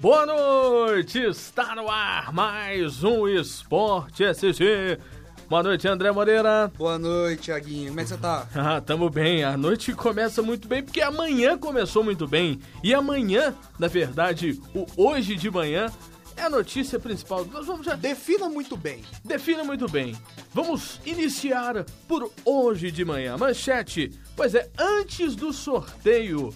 Boa noite! Está no ar mais um Esporte SG. Boa noite, André Moreira. Boa noite, Thiaguinho. Como é que você tá? Ah, tamo bem. A noite começa muito bem porque amanhã começou muito bem. E amanhã, na verdade, o hoje de manhã é a notícia principal. Nós vamos já Defina muito bem. Defina muito bem. Vamos iniciar por hoje de manhã. Manchete. Pois é, antes do sorteio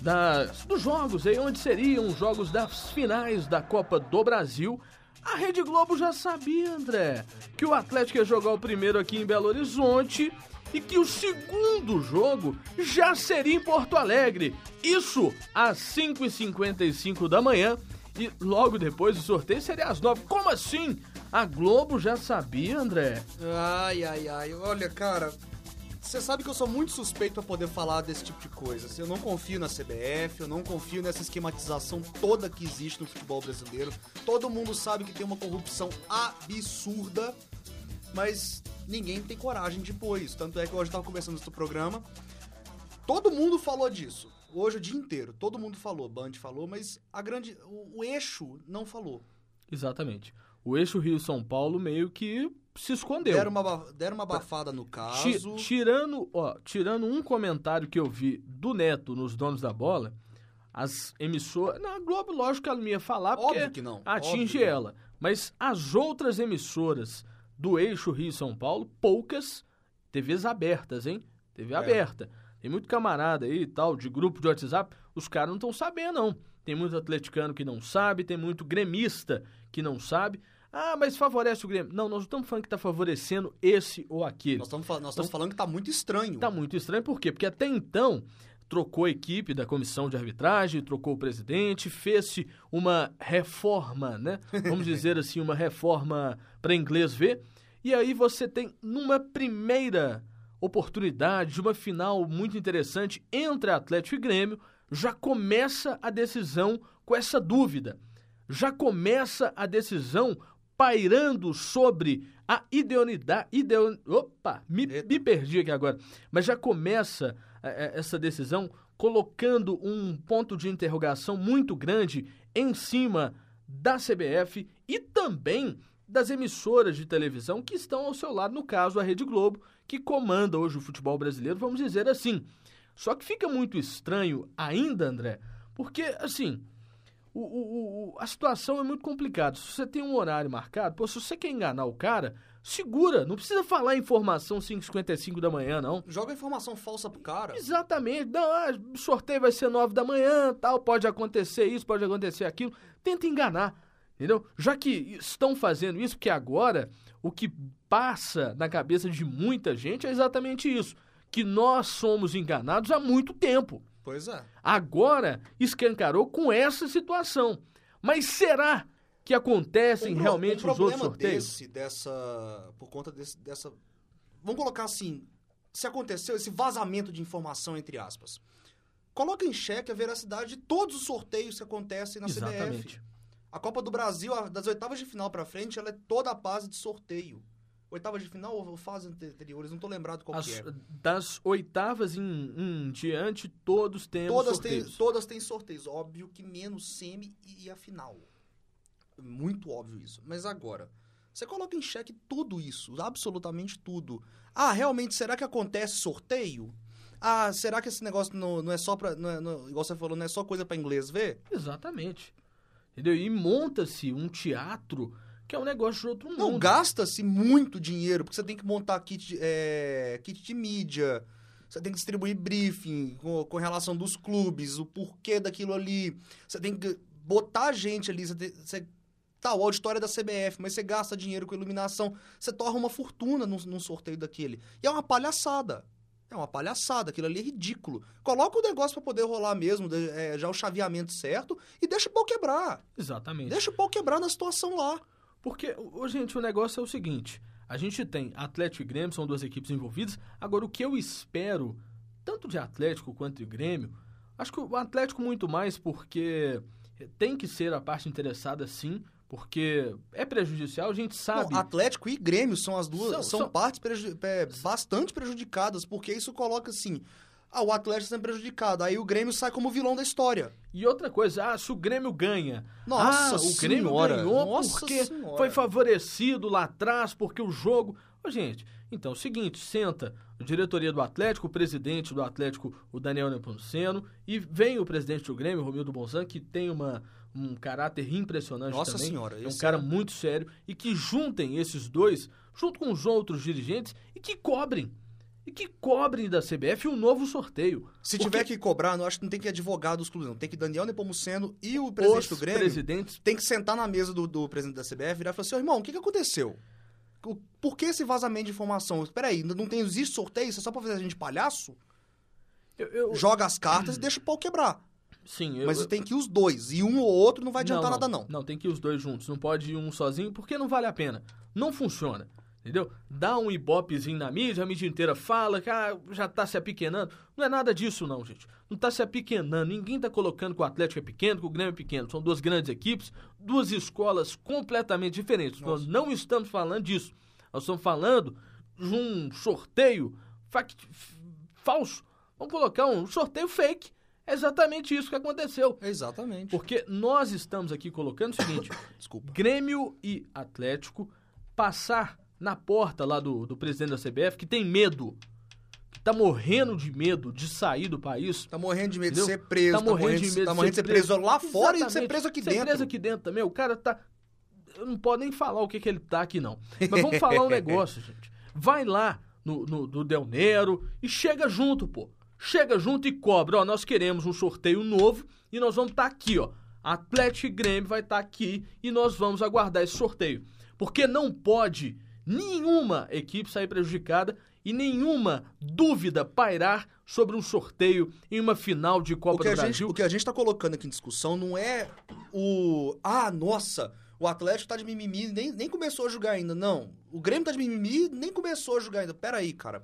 das, dos jogos aí, onde seriam os jogos das finais da Copa do Brasil, a Rede Globo já sabia, André, que o Atlético ia jogar o primeiro aqui em Belo Horizonte e que o segundo jogo já seria em Porto Alegre. Isso às 5h55 da manhã e logo depois o sorteio seria às 9 Como assim? A Globo já sabia, André? Ai, ai, ai. Olha, cara, você sabe que eu sou muito suspeito pra poder falar desse tipo de coisa. Eu não confio na CBF, eu não confio nessa esquematização toda que existe no futebol brasileiro. Todo mundo sabe que tem uma corrupção absurda, mas ninguém tem coragem de pôr isso. Tanto é que hoje eu tava conversando no programa, todo mundo falou disso. Hoje o dia inteiro, todo mundo falou, Band falou, mas a grande, o, o eixo não falou. Exatamente. O eixo Rio-São Paulo meio que se escondeu. Deram uma, deram uma abafada no caso. tirando, ó, tirando um comentário que eu vi do Neto nos Donos da Bola, as emissoras. Na Globo, lógico que ela não ia falar, porque Óbvio que não, atinge óbvio ela. Mas as outras emissoras do eixo Rio-São Paulo, poucas TVs abertas, hein? TV É. aberta. Tem muito camarada aí e tal, de grupo de WhatsApp, os caras não estão sabendo, não. Tem muito atleticano que não sabe, tem muito gremista que não sabe. Ah, mas favorece o Grêmio. Não, nós não estamos falando que está favorecendo esse ou aquele. Nós estamos nós estamos falando que tá muito estranho. Tá muito estranho, por quê? Porque até então trocou a equipe da comissão de arbitragem, trocou o presidente, fez-se uma reforma, né? Vamos dizer assim, uma reforma para inglês ver. E aí você tem numa primeira oportunidade de uma final muito interessante entre Atlético e Grêmio, já começa a decisão com essa dúvida. Já começa a decisão pairando sobre a idoneidade. Ideo, opa, me, me perdi aqui agora. Mas já começa é, é, essa decisão colocando um ponto de interrogação muito grande em cima da CBF e também das emissoras de televisão que estão ao seu lado, no caso a Rede Globo, que comanda hoje o futebol brasileiro, vamos dizer assim. Só que fica muito estranho ainda, André, porque assim, o, o- o- a situação é muito complicada. Se você tem um horário marcado, pô, se você quer enganar o cara, segura, não precisa falar informação 5h55 da manhã, não. Joga informação falsa pro cara. Exatamente. Não, ah, o sorteio vai ser 9 da manhã, tal, pode acontecer isso, pode acontecer aquilo. Tenta enganar, entendeu? Já que estão fazendo isso, porque agora o que passa na cabeça de muita gente é exatamente isso, que nós somos enganados há muito tempo. Pois é. Agora escancarou com essa situação. Mas será que acontecem pro- realmente um os outros sorteios? desse, dessa, por conta desse, dessa, vamos colocar assim, se aconteceu esse vazamento de informação entre aspas, coloca em xeque a veracidade de todos os sorteios que acontecem na Exatamente. CBF. A Copa do Brasil, das oitavas de final pra frente, ela é toda a base de sorteio. Oitavas de final ou fase anteriores, não tô lembrado qual As- que é. das oitavas em, em diante, todos temos Todas têm, sorteios. todas têm sorteios. Óbvio que menos semi e a final. Muito óbvio isso. Mas agora, você coloca em xeque tudo isso, absolutamente tudo. Ah, realmente, será que acontece sorteio? Ah, será que esse negócio não, não é só pra. Não é, não- igual você falou, não é só coisa pra inglês ver? Exatamente. Entendeu? E monta-se um teatro que é um negócio de outro mundo. Não, gasta-se muito dinheiro, porque você tem que montar kit, de- é, kit de mídia, você tem que distribuir briefing com, com relação dos clubes, o porquê daquilo ali. Você tem que botar gente ali, você, tem, você tá, o auditório é da CBF, mas você gasta dinheiro com iluminação, você torna uma fortuna num, num sorteio daquele. E é uma palhaçada. É uma palhaçada, aquilo ali é ridículo. Coloca o negócio pra poder rolar mesmo, é, já o chaveamento certo, e deixa o pau quebrar. Exatamente. Deixa o pau quebrar na situação lá. Porque, gente, o negócio é o seguinte: a gente tem Atlético e Grêmio, são duas equipes envolvidas. Agora, o que eu espero, tanto de Atlético quanto de Grêmio, acho que o Atlético muito mais porque tem que ser a parte interessada, sim, porque é prejudicial, a gente sabe. Não, Atlético e Grêmio são as duas, São- são, são- partes preju- é, bastante prejudicadas, porque isso coloca assim, ah, o Atlético está sendo prejudicado, aí o Grêmio sai como vilão da história. E outra coisa, ah, se o Grêmio ganha. Nossa ah, o Grêmio Senhora, ganhou nossa porque Senhora. foi favorecido lá atrás, porque o jogo. Ô, gente, então é o seguinte: senta a diretoria do Atlético, o presidente do Atlético, o Daniel Nepomuceno, e vem o presidente do Grêmio, Romildo Bolzan, que tem uma, um caráter impressionante Nossa também. Senhora, é um cara é- muito sério, e que juntem esses dois, junto com os outros dirigentes, e que cobrem. E que cobrem da CBF um novo sorteio. Se Porque tiver que cobrar, não acho que não tem que advogar dos clubes, não. Tem que Daniel Nepomuceno e o presidente os do Grêmio presidentes tem que sentar na mesa do, do presidente da CBF e virar e falar assim, "Ô, irmão, o que, que aconteceu? Por que esse vazamento de informação? Espera aí, não tem, existe sorteio? Isso é só pra fazer a gente palhaço? eu- eu- Joga as cartas e deixa o pau quebrar. Sim, eu, Mas eu- tem que ir os dois. E um ou outro não vai adiantar nada, não. Não, tem que ir os dois juntos. Não pode ir um sozinho, porque não vale a pena. Não funciona. Entendeu? Dá um ibopezinho na mídia, a mídia inteira fala que ah, já tá se apequenando. Não é nada disso, não, gente. Não tá se apequenando. Ninguém tá colocando que o Atlético é pequeno, que o Grêmio é pequeno. São duas grandes equipes, duas escolas completamente diferentes. Nós não estamos falando disso. Nós estamos falando de um sorteio fact- falso. Vamos colocar um sorteio fake. É exatamente isso que aconteceu. Exatamente. Porque nós estamos aqui colocando o seguinte: Desculpa. Grêmio e Atlético passar na porta lá do, do presidente da CBF, que tem medo, que tá morrendo de medo de sair do país. Tá morrendo de medo de Entendeu? ser preso, Tá tá, morrendo morrendo, de medo tá de morrendo de ser ser preso, preso. lá fora e de ser preso aqui ser dentro. preso aqui dentro também. O cara tá. Eu não posso nem falar o que, que ele tá aqui, não. Mas vamos falar um negócio, gente. Vai lá no, no, do Del Nero e chega junto, pô. Chega junto e cobra. Ó, nós queremos um sorteio novo e nós vamos estar aqui, ó. Atlético e Grêmio vai estar aqui e nós vamos aguardar esse sorteio. Porque não pode nenhuma equipe sair prejudicada e nenhuma dúvida pairar sobre um sorteio em uma final de Copa do gente, Brasil. o que a gente tá colocando aqui em discussão não é o. Ah, nossa, o Atlético tá de mimimi, nem, nem começou a jogar ainda. Não. O Grêmio tá de mimimi, nem começou a jogar ainda. Pera aí, cara.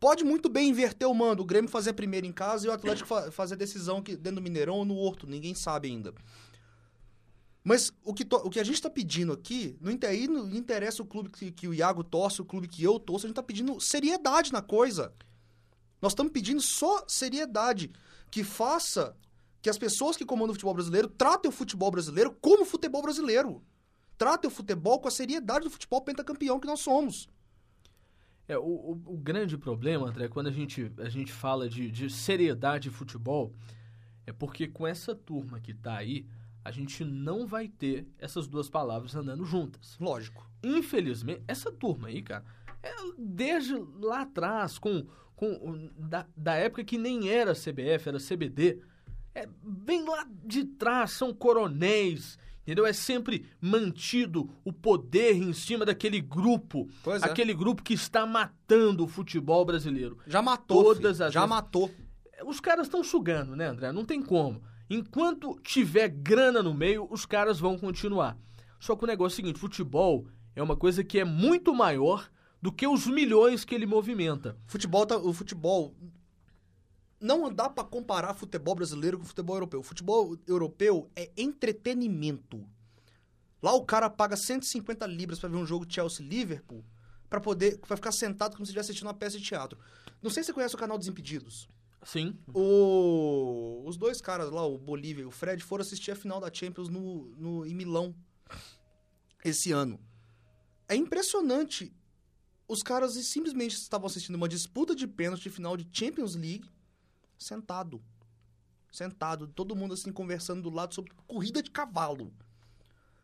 Pode muito bem inverter o mando. O Grêmio fazer primeiro em casa e o Atlético fa fazer a decisão aqui dentro do Mineirão ou no Horto. Ninguém sabe ainda. Mas o que, o que a gente tá pedindo aqui, não, aí não interessa o clube que, que o Iago torce, o clube que eu torço, a gente tá pedindo seriedade na coisa. Nós estamos pedindo só seriedade. Que faça que as pessoas que comandam o futebol brasileiro tratem o futebol brasileiro como futebol brasileiro. Tratem o futebol com a seriedade do futebol pentacampeão que nós somos. É, o, o- o grande problema, André, quando a gente, a gente fala de, de seriedade de futebol, é porque com essa turma que tá aí, a gente não vai ter essas duas palavras andando juntas. Lógico. Infelizmente, essa turma aí, cara, é desde lá atrás, com, com da, da época que nem era CBF, era CBD, é bem lá de trás, são coronéis, entendeu? É sempre mantido o poder em cima daquele grupo, Pois é. aquele grupo que está matando o futebol brasileiro. Já matou. Todas filho. as Já vezes. matou. Os caras estão sugando, né, André? Não tem como. Enquanto tiver grana no meio, os caras vão continuar. Só que o negócio é o seguinte: futebol é uma coisa que é muito maior do que os milhões que ele movimenta. Futebol tá, o futebol não dá pra comparar futebol brasileiro com futebol europeu. O futebol europeu é entretenimento. Lá o cara paga 150 libras pra ver um jogo Chelsea Liverpool pra poder para ficar sentado como se estivesse assistindo uma peça de teatro. Não sei se você conhece o canal Desimpedidos. Sim. O- os dois caras lá, o Bolívia e o Fred, foram assistir a final da Champions no, no, em Milão esse ano. É impressionante. Os caras simplesmente estavam assistindo uma disputa de pênalti de final de Champions League sentado. Sentado, todo mundo assim conversando do lado sobre corrida de cavalo.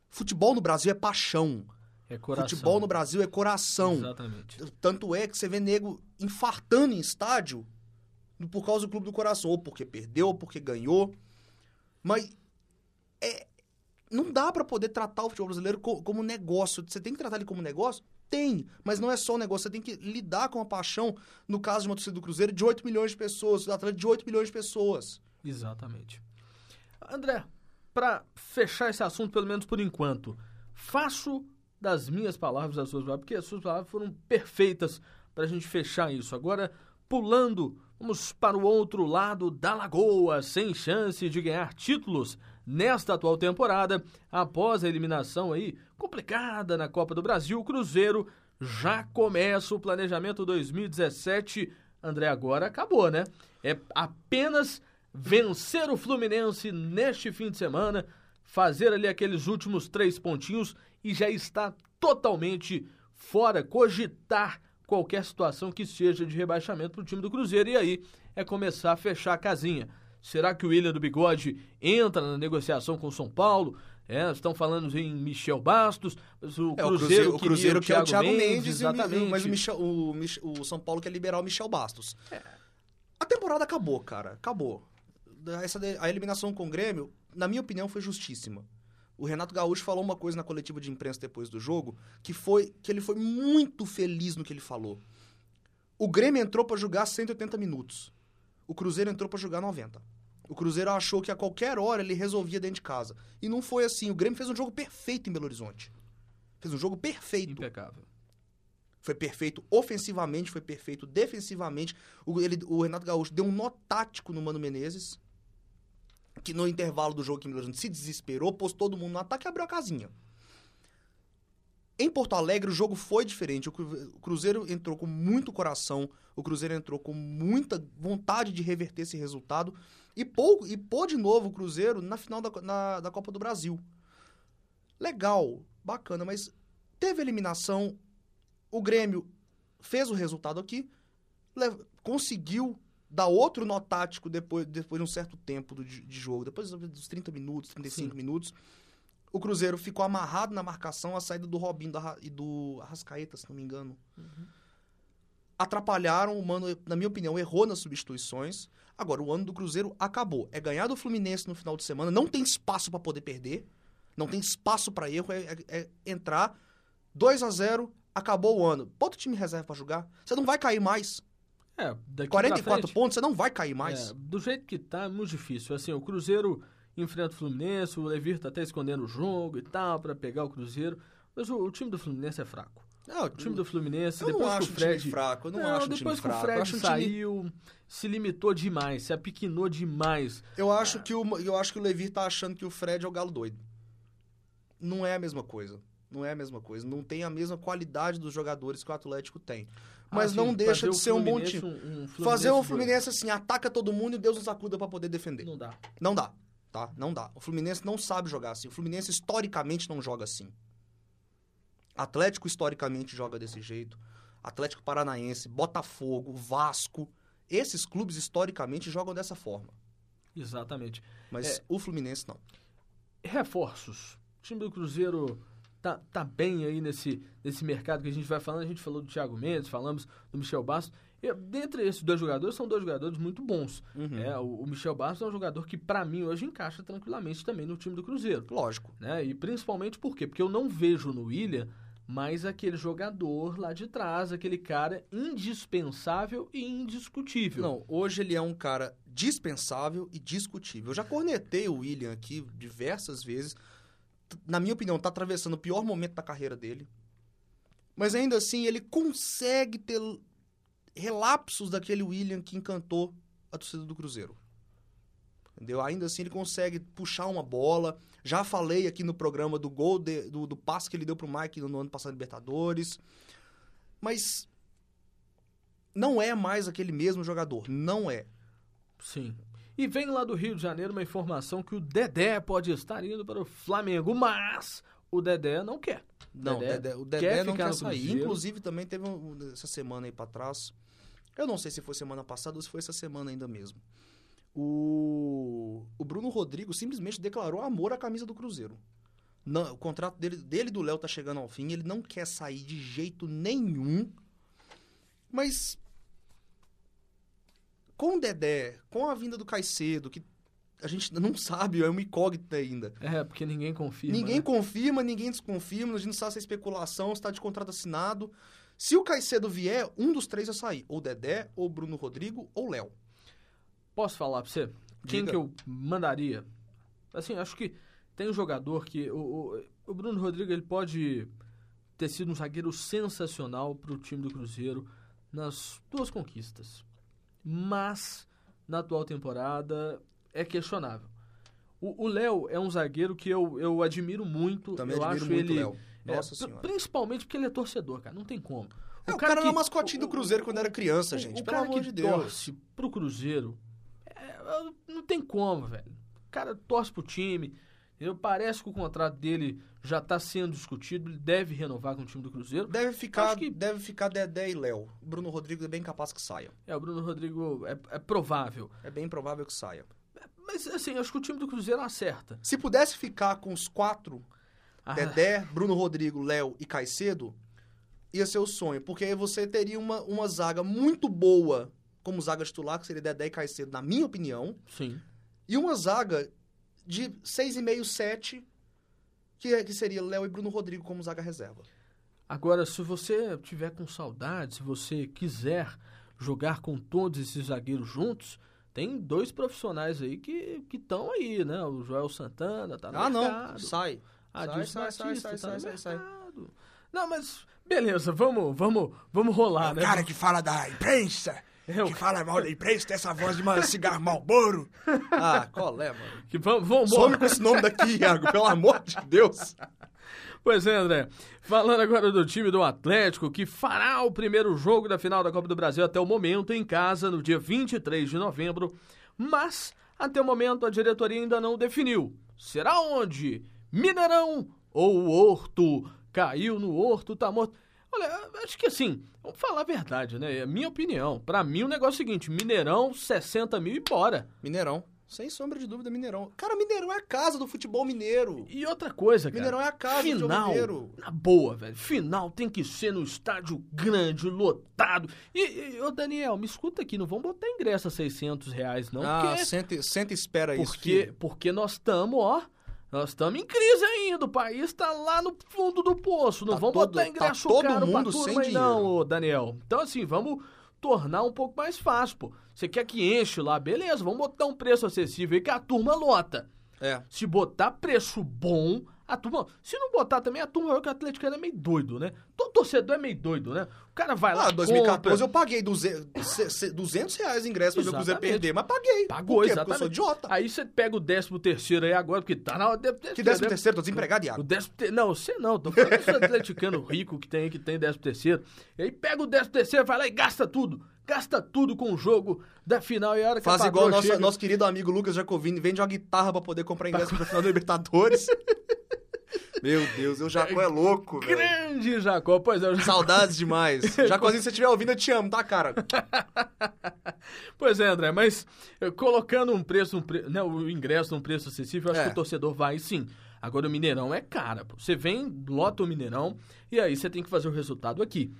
Futebol no Brasil é paixão. É coração. Futebol no Brasil é coração. Exatamente. Tanto é que você vê nego infartando em estádio por causa do clube do coração. Ou porque perdeu, ou porque ganhou. Mas é, não dá pra poder tratar o futebol brasileiro co- como negócio. Você tem que tratar ele como negócio? Tem, mas não é só um negócio. Você tem que lidar com a paixão, no caso de uma torcida do Cruzeiro, de 8 milhões de pessoas, do Atlético de 8 milhões de pessoas. Exatamente. André, para fechar esse assunto, pelo menos por enquanto, faço das minhas palavras as suas palavras, porque as suas palavras foram perfeitas para a gente fechar isso. Agora, pulando, vamos para o outro lado da lagoa, sem chance de ganhar títulos nesta atual temporada, após a eliminação aí complicada na Copa do Brasil, o Cruzeiro já começa o planejamento 2017. André, agora acabou, né? É apenas vencer o Fluminense neste fim de semana, fazer ali aqueles últimos três pontinhos e já está totalmente fora, cogitar qualquer situação que seja de rebaixamento para o time do Cruzeiro. E aí é começar a fechar a casinha. Será que o William do Bigode entra na negociação com o São Paulo? É, estão falando em Michel Bastos, o é, Cruzeiro, o Cruzeiro, que é o Thiago Mendes, Mendes exatamente. mas o, Michel, o, o, São Paulo quer liberar o Michel Bastos. É. A temporada acabou, cara, acabou. Essa, a eliminação com o Grêmio, na minha opinião, foi justíssima. O Renato Gaúcho falou uma coisa na coletiva de imprensa depois do jogo, que foi que ele foi muito feliz no que ele falou. O Grêmio entrou para jogar 180 minutos. O Cruzeiro entrou para jogar 90. O Cruzeiro achou que a qualquer hora ele resolvia dentro de casa. E não foi assim. O Grêmio fez um jogo perfeito em Belo Horizonte. Fez um jogo perfeito. Impecável. Foi perfeito ofensivamente, foi perfeito defensivamente. O, ele, o Renato Gaúcho deu um nó tático no Mano Menezes que no intervalo do jogo que Milan se desesperou, pôs todo mundo no ataque e abriu a casinha. Em Porto Alegre, o jogo foi diferente. O Cruzeiro entrou com muito coração, o Cruzeiro entrou com muita vontade de reverter esse resultado e, pouco, e pôs de novo o Cruzeiro na final da, na, da Copa do Brasil. Legal, bacana, mas teve eliminação. O Grêmio fez o resultado aqui, conseguiu dá outro nó tático depois, depois de um certo tempo do, de jogo, depois dos 30 minutos, 35 Sim. minutos. O Cruzeiro ficou amarrado na marcação a saída do Robinho e do Arrascaeta, se não me engano. Uhum. Atrapalharam, o Mano, na minha opinião, errou nas substituições. Agora, o ano do Cruzeiro acabou. É ganhar do Fluminense no final de semana, não tem espaço para poder perder, não tem espaço para erro, é, é, é, entrar 2 a 0 acabou o ano. Bota o time reserva para jogar. Você não vai cair mais. É, daqui 44 frente, pontos, você não vai cair mais. É, do jeito que tá, é muito difícil. Assim, o Cruzeiro enfrenta o Fluminense, o Levir tá até escondendo o jogo e tal, para pegar o Cruzeiro. Mas o, o, time do Fluminense é fraco. Não, o time do Fluminense, eu depois não acho que o Fred. time fraco, eu não, não acho depois que o Fred saiu, time... se limitou demais, se apiquinou demais. Eu acho, que o, eu acho que o Levir tá achando que o Fred é o galo doido. Não é a mesma coisa. Não é a mesma coisa. Não tem a mesma qualidade dos jogadores que o Atlético tem mas ah, não deixa de ser um bom time. Um, um fazer o Fluminense assim, ataca todo mundo e Deus nos acuda para poder defender. Não dá. Não dá, tá? Não dá. O Fluminense não sabe jogar assim. O Fluminense historicamente não joga assim. Atlético historicamente joga desse jeito. Atlético Paranaense, Botafogo, Vasco, esses clubes historicamente jogam dessa forma. Exatamente. Mas é, o Fluminense não. Reforços. O time do Cruzeiro tá, tá bem aí nesse, nesse mercado que a gente vai falando. A gente falou do Thiago Mendes, falamos do Michel Bastos. Dentre esses dois jogadores, são dois jogadores muito bons. Uhum. É, o, o, Michel Bastos é um jogador que, para mim, hoje encaixa tranquilamente também no time do Cruzeiro. Lógico. Né? E principalmente por quê? Porque eu não vejo no William mais aquele jogador lá de trás, aquele cara indispensável e indiscutível. Não, hoje ele é um cara dispensável e discutível. Eu já cornetei o William aqui diversas vezes na minha opinião, tá atravessando o pior momento da carreira dele. Mas ainda assim, ele consegue ter relapsos daquele William que encantou a torcida do Cruzeiro. Entendeu? Ainda assim, ele consegue puxar uma bola. Já falei aqui no programa do gol, de, do, do passe que ele deu pro Mike no, no ano passado Libertadores. Mas não é mais aquele mesmo jogador. Não é. Sim. E vem lá do Rio de Janeiro uma informação que o Dedé pode estar indo para o Flamengo, mas o Dedé não quer. Não, Dedé, Dedé, o Dedé quer não quer sair. Inclusive, também teve um, essa semana aí para trás. Eu não sei se foi semana passada ou se foi essa semana ainda mesmo. O, o Bruno Rodrigo simplesmente declarou amor à camisa do Cruzeiro. Não, o contrato dele, dele e do Léo tá chegando ao fim. Ele não quer sair de jeito nenhum. Mas com o Dedé, com a vinda do Caicedo, que a gente não sabe, é uma incógnita ainda. É, porque ninguém confirma. Ninguém né? confirma, ninguém desconfirma, a gente não sabe se é especulação, se está de contrato assinado. Se o Caicedo vier, um dos três vai sair. Ou Dedé, ou Bruno Rodrigo, ou Léo. Posso falar pra você? Quem Diga. que eu mandaria? Assim, acho que tem um jogador que... O, o, o Bruno Rodrigo, ele pode ter sido um zagueiro sensacional para o time do Cruzeiro nas duas conquistas mas na atual temporada é questionável. O Léo é um zagueiro que eu, eu admiro muito. Também eu admiro acho muito ele. Léo. É, Nossa pr- senhora. Principalmente porque ele é torcedor, cara. Não tem como. É, o cara, era que- mascotinho do Cruzeiro quando era criança, o- gente. O Pelo cara amor de Deus. torce pro Cruzeiro, é, não tem como, velho. O cara torce pro time. entendeu? Parece que o contrato dele já tá sendo discutido. Ele deve renovar com o time do Cruzeiro. Deve ficar, que- deve ficar Dedé e Léo. Bruno Rodrigues é bem capaz que saia. É, o Bruno Rodrigo é, é provável. É bem provável que saia. Mas, assim, acho que o time do Cruzeiro acerta. Se pudesse ficar com os quatro, Ah, Dedé, Bruno Rodrigo, Léo e Caicedo, ia ser o sonho. Porque aí você teria uma, uma zaga muito boa como zaga titular, que seria Dedé e Caicedo, na minha opinião. sim. E uma zaga de 6,5, 7, que, é- que seria Léo e Bruno Rodrigo como zaga reserva. Agora, se você tiver com saudade, se você quiser jogar com todos esses zagueiros juntos, tem dois profissionais aí que estão aí, né? O Joel Santana tá no ah, mercado. não. Sai. Adilson sai, sai, Batista sai, tá sai, sai, sai. mercado. Não, mas beleza, vamos, vamos, vamos rolar, né? O cara que fala da imprensa, É, o- que fala mal da imprensa, tem essa voz de uma cigarro Malboro. Ah, qual é, mano? Que vamos, vamos Some com esse nome daqui, Iago, pelo amor de Deus. Pois é, André. Falando agora do time do Atlético, que fará o primeiro jogo da final da Copa do Brasil até o momento em casa, no dia 23 de novembro. Mas, até o momento, a diretoria ainda não definiu. Será onde? Mineirão ou o Horto? Caiu no Horto, tá morto. Olha, acho que assim, vamos falar a verdade, né? É a minha opinião. Pra mim, o negócio é o seguinte: Mineirão, 60 mil e bora. Mineirão. Sem sombra de dúvida, Mineirão. Cara, Mineirão é a casa do futebol mineiro. E outra coisa, cara. Mineirão é a casa do jogo final, mineiro. na boa, velho. Final tem que ser no estádio grande, lotado. E, e ô Daniel, me escuta aqui, não vamos botar ingresso a 600 reais, não. ah, porque, senta, senta e espera isso, porque, porque nós estamos, ó. Nós estamos em crise ainda. O país tá lá no fundo do poço. Não Tá vamos todo- botar tá ingresso todo caro mundo pra turma sem aí, não, Daniel. Então, assim, vamos tornar um pouco mais fácil, pô. Você quer que enche lá, beleza, vamos botar um preço acessível aí que a turma lota. É. Se botar preço bom, a turma. Se não botar também, a turma que o atleticano é meio doido, né? Todo torcedor é meio doido, né? O cara vai lá. Ah, 2014 eu compra, paguei 200, se- se- 200 reais de ingresso pra ver o Cruzeiro perder, mas paguei. Pagou, Por quê? exatamente. Porque eu sou idiota. Aí você pega o 13 terceiro aí agora, porque tá na hora. Que 13 terceiro, tô desempregado, O Iago. décimo ter... Não, você não, tô falando dos atleticano rico que tem que tem décimo terceiro. E aí pega o décimo terceiro, vai lá e gasta tudo. Gasta tudo com o jogo da final e a hora que Faz a igual nosso, chega- nosso querido amigo Lucas Jacovini, vende uma guitarra pra poder comprar ingresso pra final da Libertadores. Meu Deus, o Jacó é louco, velho. Grande Jacó, pois é, o Jacó Saudades demais. Jacozinho, se você estiver ouvindo, eu te amo, tá, cara? Pois é, André, mas eh, colocando um preço, um pre... né, o ingresso num preço acessível, eu acho É. que o torcedor vai sim. Agora o Mineirão é cara. Você vem, lota o Mineirão e aí você tem que fazer o resultado aqui.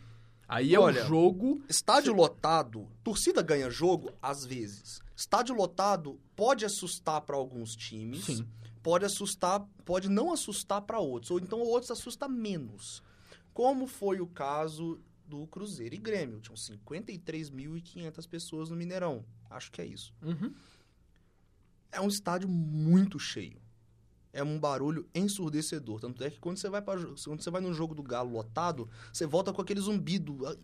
Aí é Olha, o jogo. Estádio lotado, torcida ganha jogo às vezes. Estádio lotado pode assustar pra alguns times, Sim. pode assustar, pode não assustar pra outros, ou então outros assusta menos. Como foi o caso do Cruzeiro e Grêmio, tinham 53.500 pessoas no Mineirão. Acho que é isso. Uhum. É um estádio muito cheio. É um barulho ensurdecedor. Tanto é que quando você vai, pra, jo- quando você vai num jogo do Galo lotado, você volta com aquele zumbido ah,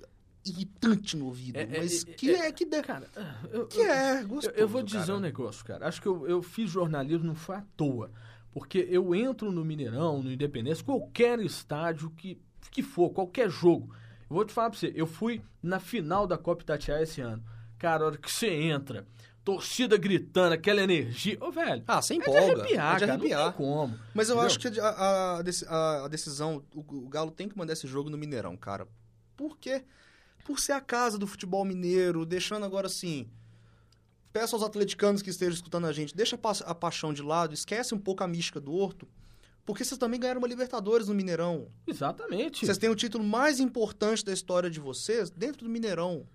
irritante no ouvido. É, é, mas é, que é- é, que, de, Cara, eu, que é gostoso, eu, eu vou dizer cara. um negócio, cara. Acho que eu, eu fiz jornalismo não foi à toa. Porque eu entro no Mineirão, no Independência, qualquer estádio que, que for, qualquer jogo. Eu vou te falar pra você, eu fui na final da Copa Itatiaia esse ano. Cara, a hora que você entra, torcida gritando, aquela energia. Ô, velho. Ah, sem É de empolga. arrepiar, é de cara, arrepiar. Não tem como. Mas eu Entendeu? acho que a, a- a deci- a- a decisão, o, o Galo tem que mandar esse jogo no Mineirão, cara. Por quê? Por ser a casa do futebol mineiro, deixando agora assim. Peço aos atleticanos que estejam escutando a gente, deixa a, pa- a paixão de lado, esquece um pouco a mística do Horto, porque vocês também ganharam uma Libertadores no Mineirão. Exatamente. Vocês têm o título mais importante da história de vocês dentro do Mineirão.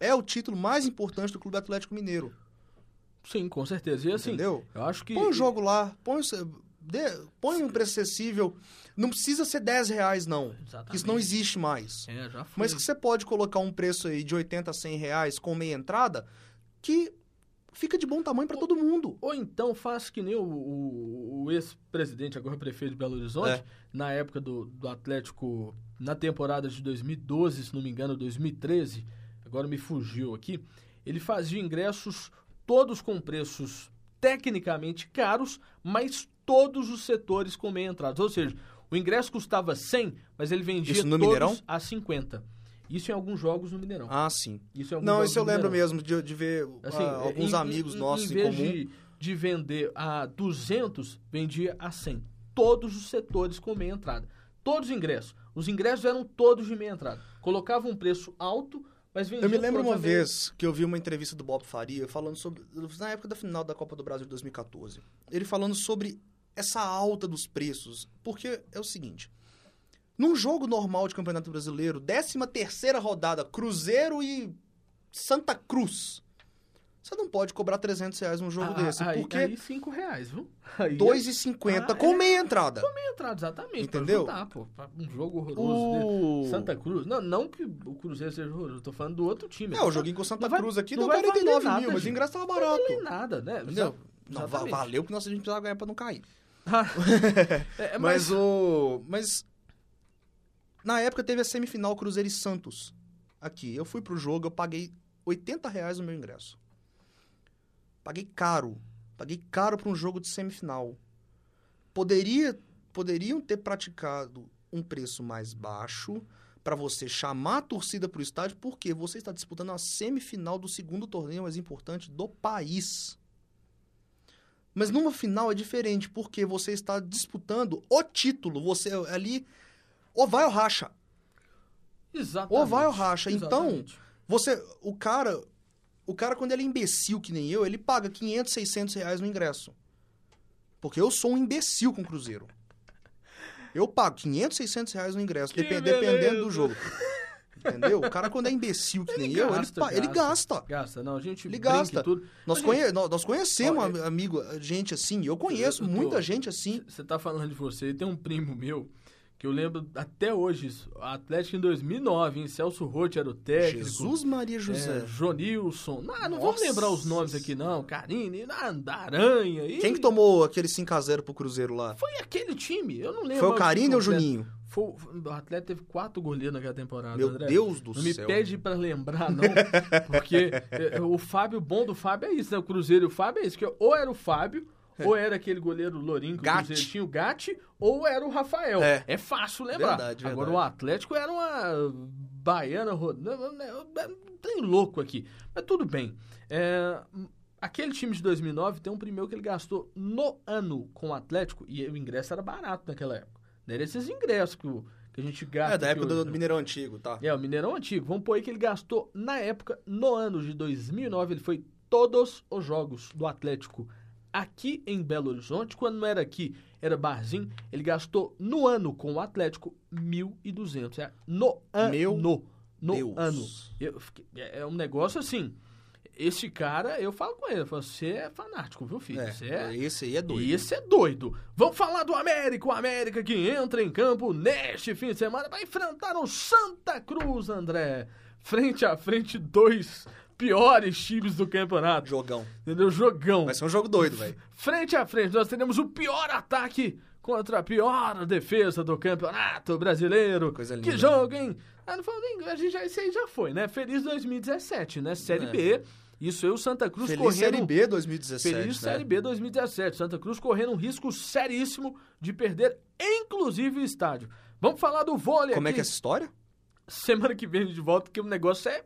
É o título mais importante do Clube Atlético Mineiro. Sim, com certeza. E assim, Entendeu? eu acho que. Põe o jogo lá, põe, dê- põe um preço acessível. Não precisa ser 10 reais, não. Exatamente. Isso não existe mais. É, já foi. Mas que você pode colocar um preço aí de 80 a 100 reais com meia entrada que fica de bom tamanho pra todo mundo. Ou então faz que nem o, o- o ex-presidente, agora prefeito de Belo Horizonte, É. na época do, do Atlético, na temporada de 2012, se não me engano, 2013, agora me fugiu aqui, ele fazia ingressos todos com preços tecnicamente caros, mas todos os setores com meia entrada. Ou seja, o ingresso custava 100, mas ele vendia Isso no todos Mineirão? a 50. Isso em alguns jogos no Mineirão. Ah, sim. Isso em alguns Não, isso eu lembro Mineirão. mesmo de, de ver Assim, ah, alguns em- amigos em- nossos em em, comum. De, de vender a 200, vendia a 100. Todos os setores com meia entrada. Todos os ingressos. Os ingressos eram todos de meia entrada. Colocava um preço alto, Eu me lembro uma vez que eu vi uma entrevista do Bob Faria falando sobre. Na época da final da Copa do Brasil de 2014. Ele falando sobre essa alta dos preços. Porque é o seguinte. Num jogo normal de Campeonato Brasileiro, 13 terceira rodada, Cruzeiro e Santa Cruz. Você não pode cobrar 300 reais num jogo Ah, desse. aí, porque aí 5 reais, viu? Aí é 2,50 Ah, com é? meia entrada. meia entrada, exatamente. Entendeu? Pra juntar, pô, pra um jogo horroroso. O... Santa Cruz. Não, não que o Cruzeiro seja horroroso, eu tô falando do outro time. É, o joguinho com Santa Não vai- Cruz aqui não deu vai valer 49 nada, mil, mas o ingresso tava Não barato. vale nada, né? Entendeu? Não, Exatamente. valeu porque nós a gente precisava ganhar pra não cair. É, Mas o. Mas. Na época teve a semifinal Cruzeiro e Santos. Aqui. Eu fui pro jogo, eu paguei 80 reais no meu ingresso. Paguei caro. Paguei caro pra um jogo de semifinal. Poderia, poderiam ter praticado um preço mais baixo pra você chamar a torcida pro estádio, porque você está disputando a semifinal do segundo torneio mais importante do país. Mas numa final é diferente, porque você está disputando o título. Você ali. Ou vai ou racha. Exatamente. Ou vai ou racha. Então, Exatamente. você. O cara. O cara, quando ele é imbecil que nem eu, ele paga 500, 600 reais no ingresso. Porque eu sou um imbecil com o Cruzeiro. Eu pago 500, 600 reais no ingresso, Que depen- beleza. dependendo do jogo. Entendeu? O cara, quando é imbecil que Ele nem eu, ele, gasta, ele gasta. Gasta, não, a gente Ele gasta. tudo. Nós, Mas, conhe- nós, conhecemos, am- amigo, gente assim. Eu conheço eu tô- muita gente assim. Você tá falando de você, tem um primo meu que eu lembro até hoje, isso, Atlético em 2009, hein? Celso Roth era o técnico. Jesus Maria José. É, Jonilson. Não, não vou Nossa. lembrar os nomes aqui, não. Carine, Aranha. E... Quem que tomou aquele 5x0 pro Cruzeiro lá? Foi aquele time, eu não lembro. Foi o Carine ou o. Juninho? Foi, o Atlético teve quatro goleiros naquela temporada, Meu André. Deus do Não me céu. pede pra lembrar, não. Porque é, o Fábio, o bom do Fábio é isso, né? O Cruzeiro e o Fábio é isso. Que ou era o Fábio, ou era aquele goleiro Lourinho que o. Cruzeiro tinha, o Gatti, ou era o Rafael. É. É, fácil lembrar. Verdade, Agora verdade. o Atlético era uma baiana... Tem louco aqui. Mas tudo bem. É, Aquele time de 2009 tem um primeiro que ele gastou no ano com o Atlético, e o ingresso era barato naquela época. Não era esses ingressos que, o- que a gente gasta. É, da época hoje, do né? Mineirão Antigo, tá? É, o Mineirão antigo. Vamos pôr aí que ele gastou, na época, no ano de 2009, ele foi todos os jogos do Atlético aqui em Belo Horizonte. Quando não era aqui, era Barzinho. Ele gastou no ano com o Atlético 1.200. É, no ano. Meu no Deus. ano. Eu é é um negócio assim. Esse cara, eu falo com ele, eu falo, você é fanático, viu, filho? Você é, esse aí é doido. esse é doido. Vamos falar do América. O América que entra em campo neste fim de semana vai enfrentar o Santa Cruz, André. Frente a frente, dois piores times do campeonato. Jogão. Entendeu? Jogão. Vai ser um jogo doido, velho. Frente a frente, nós teremos o pior ataque contra a pior defesa do campeonato brasileiro. Coisa Que linda. jogo, hein? Ah, não foi nem. A gente já, esse aí já foi, né? Feliz 2017, né? Série É. B. Isso aí, o Santa Cruz Feliz correndo. Série B 2017, Feliz né? Série B 2017. Santa Cruz correndo um risco seríssimo de perder, inclusive, o estádio. Vamos falar do vôlei Como é aqui. que é essa história? Semana que vem de volta, porque o negócio é,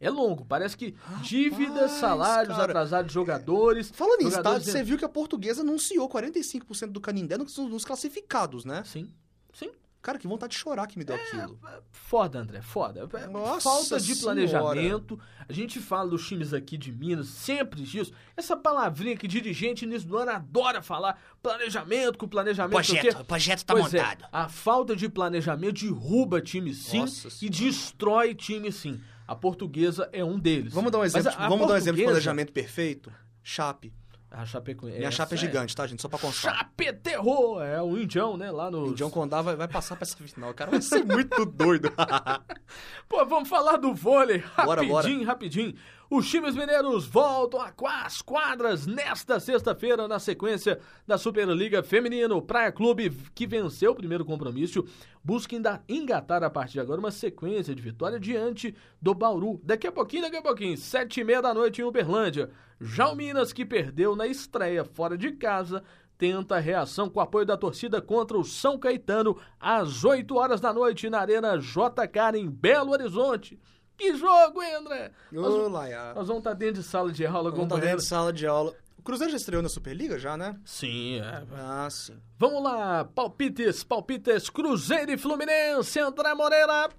é longo. Parece que dívidas, salários cara. atrasados de jogadores. Falando em estádio, você viu que a portuguesa anunciou 45% do Canindé nos, nos classificados, né? Sim, sim. Cara, que vontade de chorar que me deu aquilo. Foda, André, foda. É Nossa Falta de Senhora. planejamento. A gente fala dos times aqui de Minas, sempre disso. Essa palavrinha que dirigente início do ano adora falar. Planejamento, com planejamento. Projeto, o projeto tá Pois é, montado. a falta de planejamento derruba time sim Nossa e Senhora. destrói time sim. A portuguesa é um deles. Vamos dar um exemplo, a- a vamos dar um exemplo de planejamento perfeito? Chape. A Chapecoense. Minha chapa é essa gigante, tá, gente? Só pra constar. Chape terror, é o Indião, né? Lá no. O Indião Condá vai, vai passar pra essa final. O cara vai ser muito doido. Pô, vamos falar do vôlei Bora, rapidinho, bora. rapidinho. Os times mineiros voltam às quadras nesta sexta-feira, na sequência da Superliga Feminino. Praia Clube, que venceu o primeiro compromisso, busca engatar a partir de agora uma sequência de vitória diante do Bauru. Daqui a pouquinho, daqui a pouquinho, sete e meia da noite em Uberlândia. Já o Minas, que perdeu na estreia fora de casa, tenta a reação com apoio da torcida contra o São Caetano às 8 horas da noite na Arena JK em Belo Horizonte. Que jogo, hein, André? Nós, Olá, já. nós vamos estar dentro de sala de aula Vamos estar acompanhando. dentro de sala de aula. O Cruzeiro já estreou na Superliga, já, né? Sim, é. Ah, sim. Vamos lá, palpites, palpites, Cruzeiro e Fluminense, André Moreira.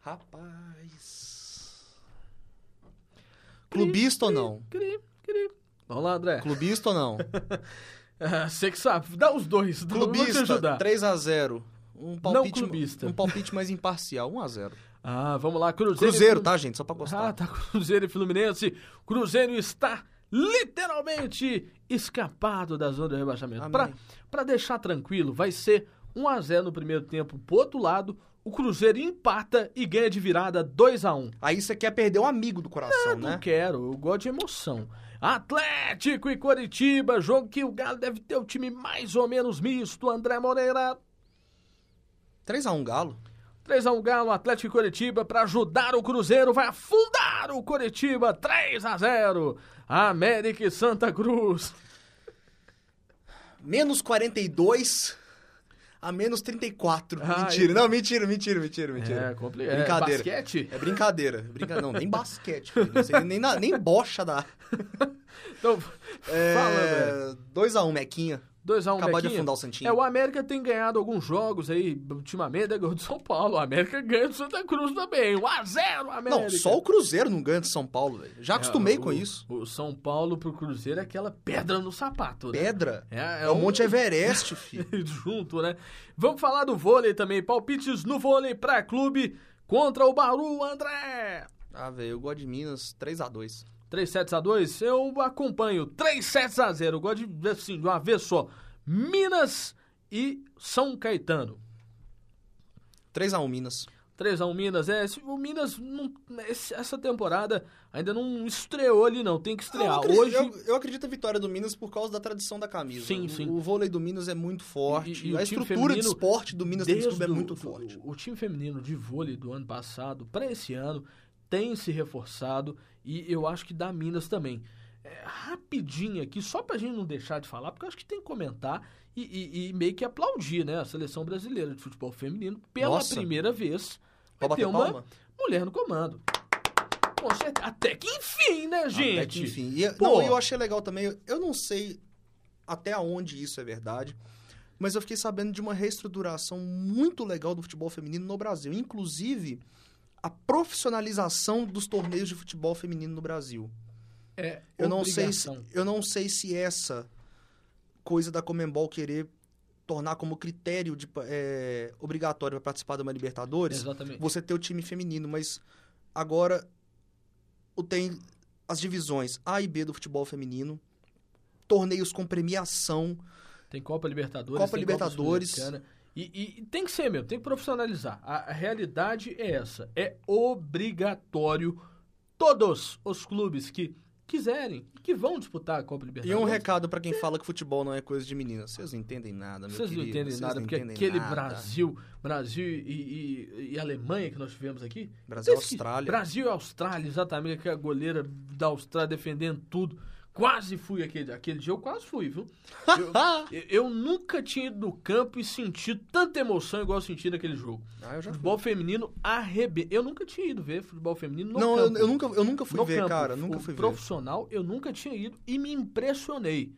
Rapaz. Clubista ou não? Cri, cri. Vamos lá, André. Clubista ou não? Ah, Você que sabe, dá os dois, vou te Clubista, ajudar. 3x0. Um palpite. Um palpite mais imparcial, 1x0. Ah, vamos lá, Cruzeiro. Cruzeiro, tá, gente? Só pra gostar. Ah, tá Cruzeiro e Fluminense. Cruzeiro está literalmente escapado da zona do rebaixamento. Pra, pra deixar tranquilo, vai ser 1x0 no primeiro tempo pro outro lado. O Cruzeiro empata e ganha de virada 2x1. Aí você quer perder um amigo do coração, Não né? quero, eu gosto de emoção. Atlético e Coritiba, jogo que o Galo deve ter o time mais ou menos misto. André Moreira. 3x1 Galo. 3x1 Galo, Atlético e Coritiba para ajudar o Cruzeiro, vai afundar o Coritiba, 3x0. América e Santa Cruz. Menos 42 a menos 34. Ah, mentira. eu- Não, mentira, mentira, mentira, mentira. É, complicado. Brincadeira. basquete? É brincadeira. Brinca... Não, nem basquete. Isso aí nem, na- nem bocha dá. Então, fala, velho. É... 2x1, Mequinha. 2x1 Acabar de Bequinha. afundar o Santinho. É, o América tem ganhado alguns jogos aí, ultimamente, é gol de São Paulo. O América ganha do Santa Cruz também. 1x0 América. Não, só o Cruzeiro não ganha de São Paulo, velho. Já acostumei É, com o- isso. O São Paulo pro Cruzeiro é aquela pedra no sapato, né? Pedra. É, É, o Monte Everest, filho. junto, né? Vamos falar do vôlei também. Palpites no vôlei pra clube contra o Bauru, André. Ah, velho, eu gosto de Minas 3x2. 3 sets a 2, eu acompanho. 3 sets a 0. Eu gosto de ver assim, de uma vez só. Minas e São Caetano. 3x1 Minas. 3 a 1 Minas. É, esse- o Minas não- esse- essa temporada ainda não estreou ali não, tem que Eu estrear. acredito, Hoje eu, eu acredito a vitória do Minas por causa da tradição da camisa. Sim, O- sim. O, vôlei do Minas é muito forte. E- e o a estrutura de esporte do Minas desde clube é o- muito forte. O, time feminino de vôlei do ano passado para esse ano tem se reforçado e eu acho que da Minas também. É, rapidinho aqui, só pra gente não deixar de falar, porque eu acho que tem que comentar e, e- e meio que aplaudir, né? A seleção brasileira de futebol feminino, pela Nossa. primeira vez, vai ter uma palma? mulher no comando. Com certeza. Até que enfim, né, gente? Até que, enfim. E, Pô. não, eu achei legal também. Eu não sei até onde isso é verdade, mas eu fiquei sabendo de uma reestruturação muito legal do futebol feminino no Brasil. Inclusive, a profissionalização dos torneios de futebol feminino no Brasil. É Eu não, sei se, eu não sei se essa coisa da Comembol querer tornar como critério de, é, obrigatório para participar de uma Libertadores Exatamente. você ter o time feminino, mas agora o tem as divisões A e B do futebol feminino, torneios com premiação, Tem Copa Libertadores, Copa tem Libertadores. Sul-Americana. E, e- e tem que ser mesmo, tem que profissionalizar. A, a realidade é essa. É obrigatório todos os clubes que quiserem, que vão disputar a Copa E Libertadores. um recado para quem fala que futebol não é coisa de menina. Vocês não entendem nada, meu Vocês não querido. entendem nada, não porque entendem aquele nada. Brasil, Brasil e, e- e Alemanha que nós tivemos aqui. Brasil e Austrália. Brasil e Austrália, exatamente, que a goleira da Austrália defendendo tudo. Quase fui aquele, aquele dia, eu quase fui, viu? Eu, eu- eu nunca tinha ido no campo e sentido tanta emoção igual eu senti naquele jogo. Ah, eu já fui. Futebol feminino arrebenta. Eu nunca tinha ido ver futebol feminino no Não, eu, campo. eu nunca, eu nunca fui No ver, campo. cara. Nunca O fui ver. profissional, eu nunca tinha ido e me impressionei.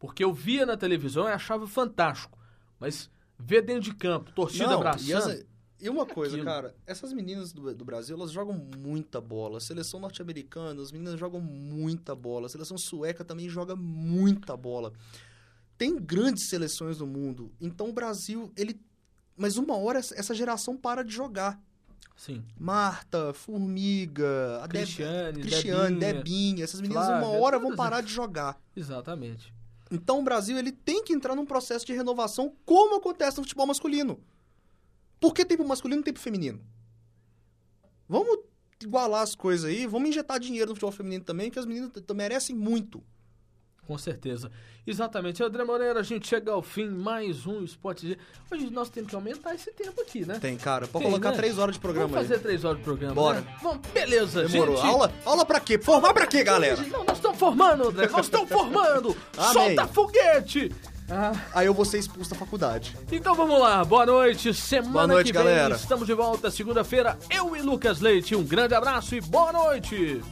Porque eu via na televisão e achava fantástico. Mas ver dentro de campo, torcida Não, abraçando. E, uma coisa, aquilo. cara, essas meninas do, do Brasil, elas jogam muita bola. A seleção norte-americana, as meninas jogam muita bola. A seleção sueca também joga muita bola. Tem grandes seleções no mundo. Então o Brasil, ele. Mas uma hora essa geração para de jogar. Sim. Marta, Formiga, a Deb- Cristiane, Cristiane, Debinha. Debinha. Essas meninas Flávia, uma hora vão parar de jogar. Exatamente. Então o Brasil ele tem que entrar num processo de renovação como acontece no futebol masculino. Por que tem pro masculino e tem pro feminino? Vamos igualar as coisas aí. Vamos injetar dinheiro no futebol feminino também, que as meninas merecem muito. Com certeza. Exatamente. André Moreira, a gente chega ao fim, mais um Esporte. Hoje nós temos que aumentar esse tempo aqui, né? Tem, cara. Pode Tem, colocar né? três horas de programa Vamos fazer aí. três horas de programa, Bora. né? Vamos, beleza, Demorou. gente. Aula, aula pra quê? Formar pra quê, galera? Não, nós estamos formando, André. Nós estamos formando. Solta foguete. Ah, Aí eu vou ser expulso da faculdade. então vamos lá. Boa noite. Semana Boa noite, que vem galera. estamos de volta segunda-feira. Eu e Lucas Leite. Um grande abraço e boa noite.